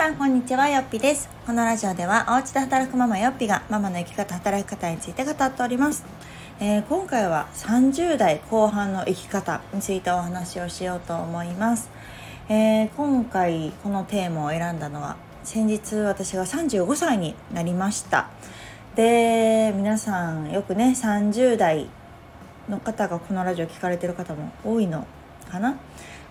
さんこんにちはよっぴです。このラジオではお家で働くママよっぴがママの生き方働き方について語っております、えー、今回は30代後半の生き方についてお話をしようと思います、えー、今回このテーマを選んだのは先日私が35歳になりました。で皆さんよくね30代の方がこのラジオ聞かれてる方も多いのかな。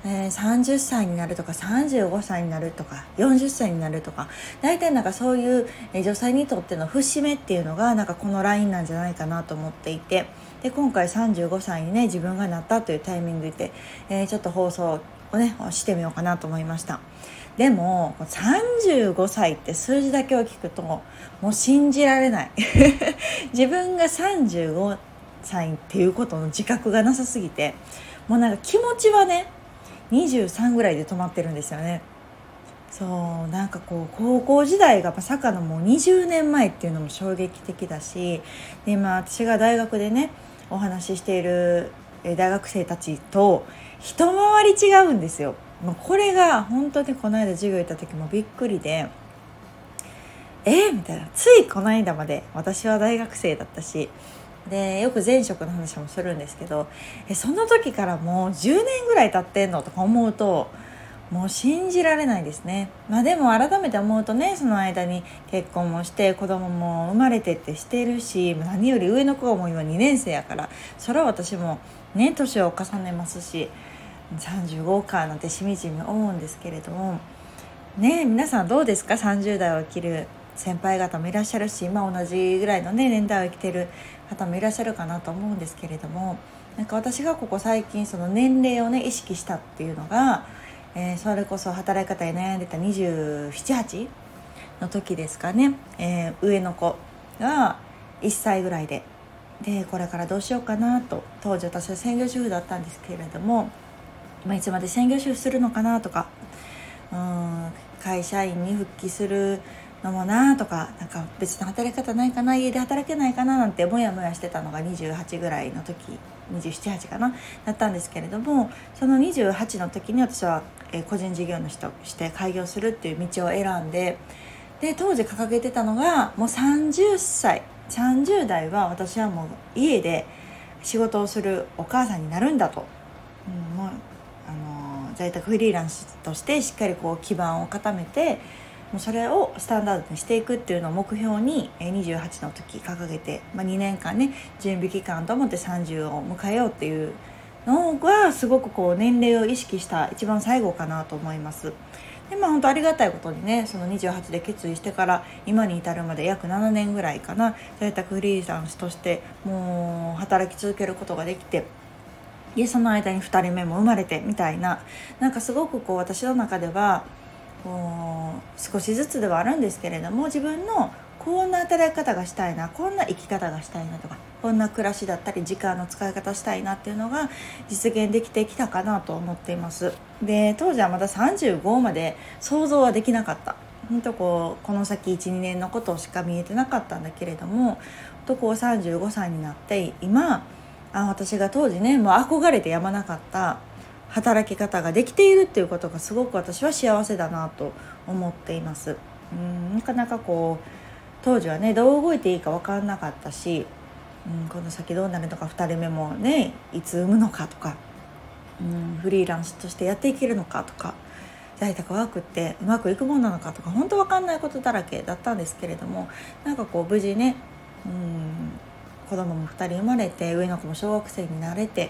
えー、30歳になるとか35歳になるとか40歳になるとか大体なんかそういう女性にとっての節目っていうのがなんかこのラインなんじゃないかなと思っていてで今回35歳にね自分がなったというタイミングで、えー、ちょっと放送をねしてみようかなと思いました。でも35歳って数字だけを聞くともう信じられない。自分が35歳っていうことの自覚がなさすぎてもうなんか気持ちはね23ぐらいで止まってるんですよねそうなんかこう高校時代がまさかのもう20年前っていうのも衝撃的だしで今私が大学でねお話ししている大学生たちと一回り違うんですよ。もうこれが本当にこの間授業行った時もびっくりでえー、みたいなついこの間まで私は大学生だったしでよく前職の話もするんですけどえその時からもう10年ぐらい経ってんのとか思うともう信じられないですね。まあでも改めて思うとねその間に結婚もして子供も生まれてってしてるし何より上の子もう今2年生やからそれは私もね年を重ねますし35かなんてしみじみ思うんですけれどもね皆さんどうですか？30代を生きる先輩方もいらっしゃるし今同じぐらいのね年代を生きてる方もいらっしゃるかなと思うんですけれどもなんか私がここ最近その年齢をね意識したっていうのが、えー、それこそ働き方に悩んでた278の時ですかね、えー、上の子が1歳ぐらいででこれからどうしようかなと。当時私は専業主婦だったんですけれども、まあ、いつまで専業主婦するのかなとかうん会社員に復帰するのもなとかなんか別の働き方ないかな家で働けないかななんてモヤモヤしてたのが28ぐらいの時278かなだったんですけれどもその28の時に私は、え個人事業主として開業するっていう道を選んでで当時掲げてたのがもう30歳30代は私はもう家で仕事をするお母さんになるんだと、うん、もうあの在宅フリーランスとしてしっかりこう基盤を固めてもうそれをスタンダードにしていくっていうのを目標に28の時掲げて、まあ、2年間ね準備期間と思って30を迎えようっていうのがすごくこう年齢を意識した一番最後かなと思います。でまあ本当ありがたいことにねその28で決意してから今に至るまで約7年ぐらいかな在宅フリーランスとしてもう働き続けることができてでその間に2人目も生まれてみたいななんかすごくこう私の中ではこう少しずつではあるんですけれども自分のこんな働き方がしたいなこんな生き方がしたいなとかこんな暮らしだったり時間の使い方したいなっていうのが実現できてきたかなと思っています。で当時はまだ35まで想像はできなかった。本当こうこの先12年のことしか見えてなかったんだけれどもとこう35歳になって今あ私が当時ねもう憧れてやまなかった働き方ができているっていうことがすごく私は幸せだなと思っています。うんなかなかこう当時はねどう動いていいか分かんなかったし、うん、この先どうなるのか2人目もねいつ産むのかとか、うん、フリーランスとしてやっていけるのかとか在宅ワークってうまくいくもんなのかとか本当分かんないことだらけだったんですけれどもなんかこう無事ね、うん、子供も2人生まれて上の子も小学生になれて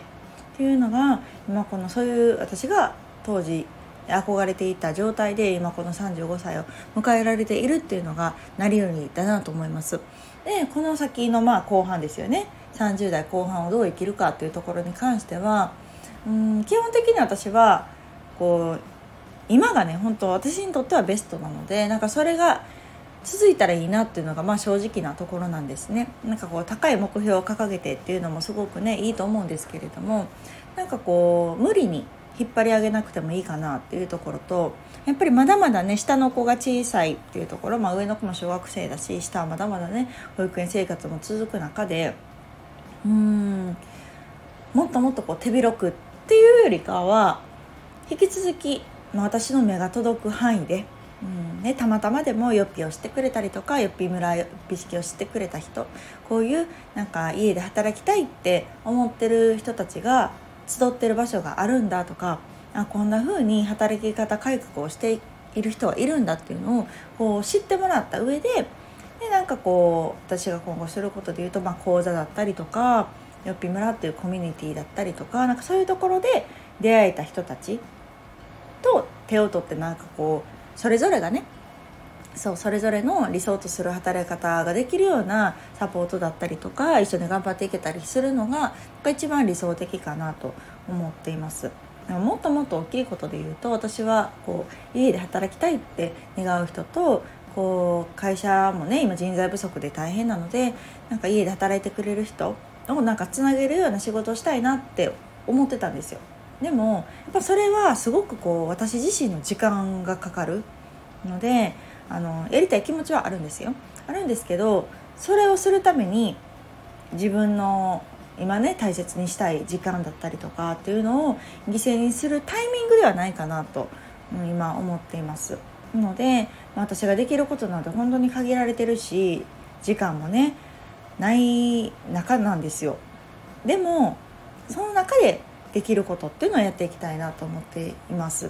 っていうのが今このそういう私が当時憧れていた状態で今この35歳を迎えられているっていうのが成りよりだなと思います。でこの先のまあ後半ですよね30代後半をどう生きるかっていうところに関してはうん基本的に私はこう今がね本当私にとってはベストなのでなんかそれが続いたらいいなっていうのがまあ正直なところなんですね。なんかこう高い目標を掲げてっていうのもすごくねいいと思うんですけれどもなんかこう無理に引っ張り上げなくてもいいかなっていうところとやっぱりまだまだね下の子が小さいっていうところ、まあ、上の子も小学生だし下はまだまだね保育園生活も続く中でうんもっともっとこう手広くっていうよりかは引き続き、まあ、私の目が届く範囲でうんね、たまたまでもよっぴをしてくれたりとかよっぴ村よっぴ式をしてくれた人こういうなんか家で働きたいって思ってる人たちが集ってる場所があるんだとかあこんな風に働き方改革をしている人がいるんだっていうのをこう知ってもらった上ででなんかこう私が今後することでいうと、まあ、講座だったりとかよっぴ村っていうコミュニティだったりとかなんかそういうところで出会えた人たちと手を取ってなんかこうそれぞれがねそうそれぞれの理想とする働き方ができるようなサポートだったりとか一緒に頑張っていけたりするのが一番理想的かなと思っています。もっともっと大きいことで言うと私はこう家で働きたいって願う人とこう会社もね今人材不足で大変なのでなんか家で働いてくれる人をなんかつなげるような仕事をしたいなって思ってたんですよ。でもやっぱそれはすごくこう私自身の時間がかかるのであのやりたい気持ちはあるんですよ。あるんですけどそれをするために自分の今ね大切にしたい時間だったりとかっていうのを犠牲にするタイミングではないかなと今思っています。ので私ができることなんて本当に限られてるし時間もねない中なんですよ。でもその中でできることっていうのをやっていきたいなと思っています。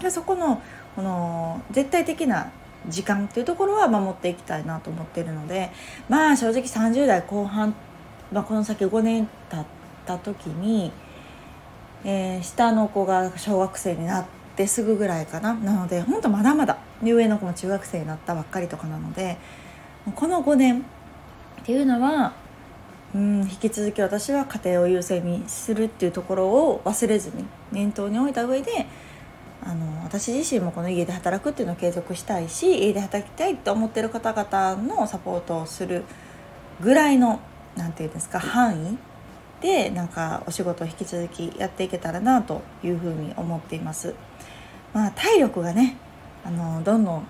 でそこのこの絶対的な時間っていうところは守っていきたいなと思ってるのでまあ正直30代後半、まあ、この先5年経った時に、えー、下の子が小学生になってすぐぐらいかななのでほんとまだまだ上の子も中学生になったばっかりとかなのでこの5年っていうのはうん引き続き私は家庭を優先にするっていうところを忘れずに念頭に置いた上であの私自身もこの家で働くっていうのを継続したいし家で働きたいって思ってる方々のサポートをするぐらいの何て言うんですか範囲でなんかお仕事を引き続きやっていけたらなというふうに思っています。まあ、体力がねあのどんどん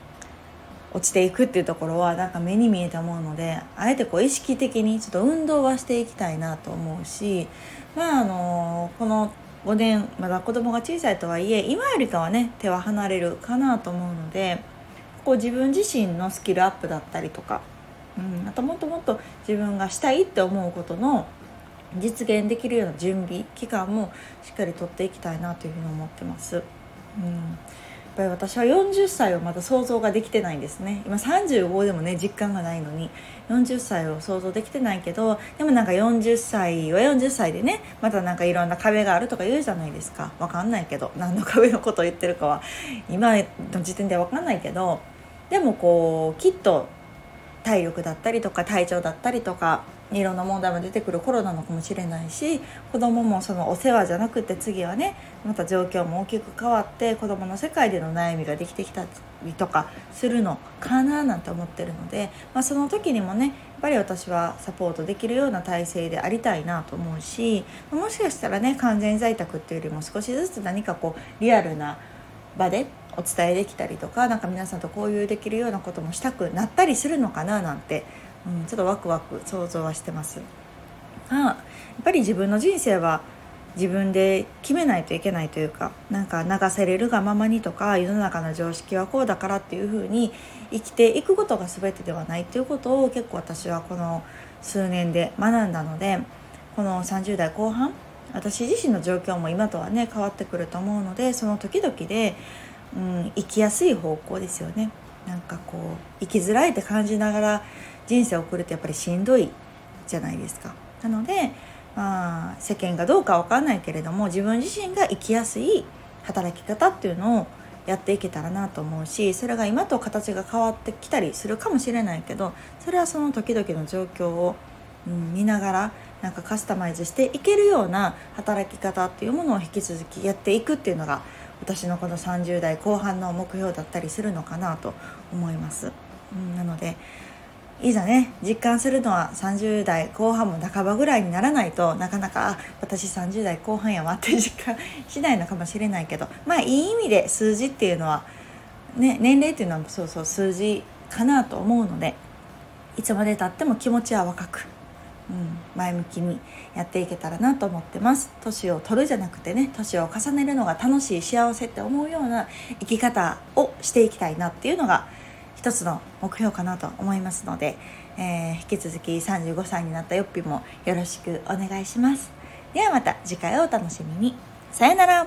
落ちていくっていうところはなんか目に見えて思うのであえてこう意識的にちょっと運動はしていきたいなと思うしまああのこの5年まだ子供が小さいとはいえ今よりかはね手は離れるかなと思うのでこう自分自身のスキルアップだったりとか、うん、あともっともっと自分がしたいって思うことの実現できるような準備期間もしっかりとっていきたいなというふうに思ってます。うんぱり私は40歳をまだ想像ができてないんですね。今35でもね実感がないのに40歳を想像できてないけどでもなんか40歳は40歳でねまたなんかいろんな壁があるとか言うじゃないですか。分かんないけど何の壁のことを言ってるかは。今の時点では分かんないけどでもこうきっと体力だったりとか体調だったりとかいろんな問題も出てくる頃なのかもしれないし子供もそのお世話じゃなくて次はねまた状況も大きく変わって子供の世界での悩みができてきたりとかするのかななんて思ってるので、まあ、その時にもねやっぱり私はサポートできるような体制でありたいなと思うしもしかしたらね完全在宅っていうよりも少しずつ何かこうリアルな場でお伝えできたりとか何か皆さんと交流できるようなこともしたくなったりするのかななんてうん、ちょっとワクワク想像はしてます。あやっぱり自分の人生は自分で決めないといけないというかなんか流せれるがままにとか世の中の常識はこうだからっていうふうに生きていくことが全てではないということを結構私はこの数年で学んだのでこの30代後半私自身の状況も今とはね変わってくると思うのでその時々で、うん、生きやすい方向ですよね。なんかこう生きづらいって感じながら人生を送るってやっぱりしんどいじゃないですか。なので、まあ、世間がどうかわかんないけれども自分自身が生きやすい働き方っていうのをやっていけたらなと思うしそれが今と形が変わってきたりするかもしれないけどそれはその時々の状況を、うん、見ながらなんかカスタマイズしていけるような働き方っていうものを引き続きやっていくっていうのが私のこの30代後半の目標だったりするのかなと思います。うん、なのでいざね実感するのは30代後半も半ばぐらいにならないとなかなか私30代後半やわって実感しないのかもしれないけどまあいい意味で数字っていうのは、ね、年齢っていうのはそうそう数字かなと思うのでいつまでたっても気持ちは若く、うん、前向きにやっていけたらなと思ってます。年を取るじゃなくてね年を重ねるのが楽しい幸せって思うような生き方をしていきたいなっていうのが一つの目標かなと思いますので、えー、引き続き35歳になったよっぴもよろしくお願いします。ではまた次回をお楽しみに。さよなら。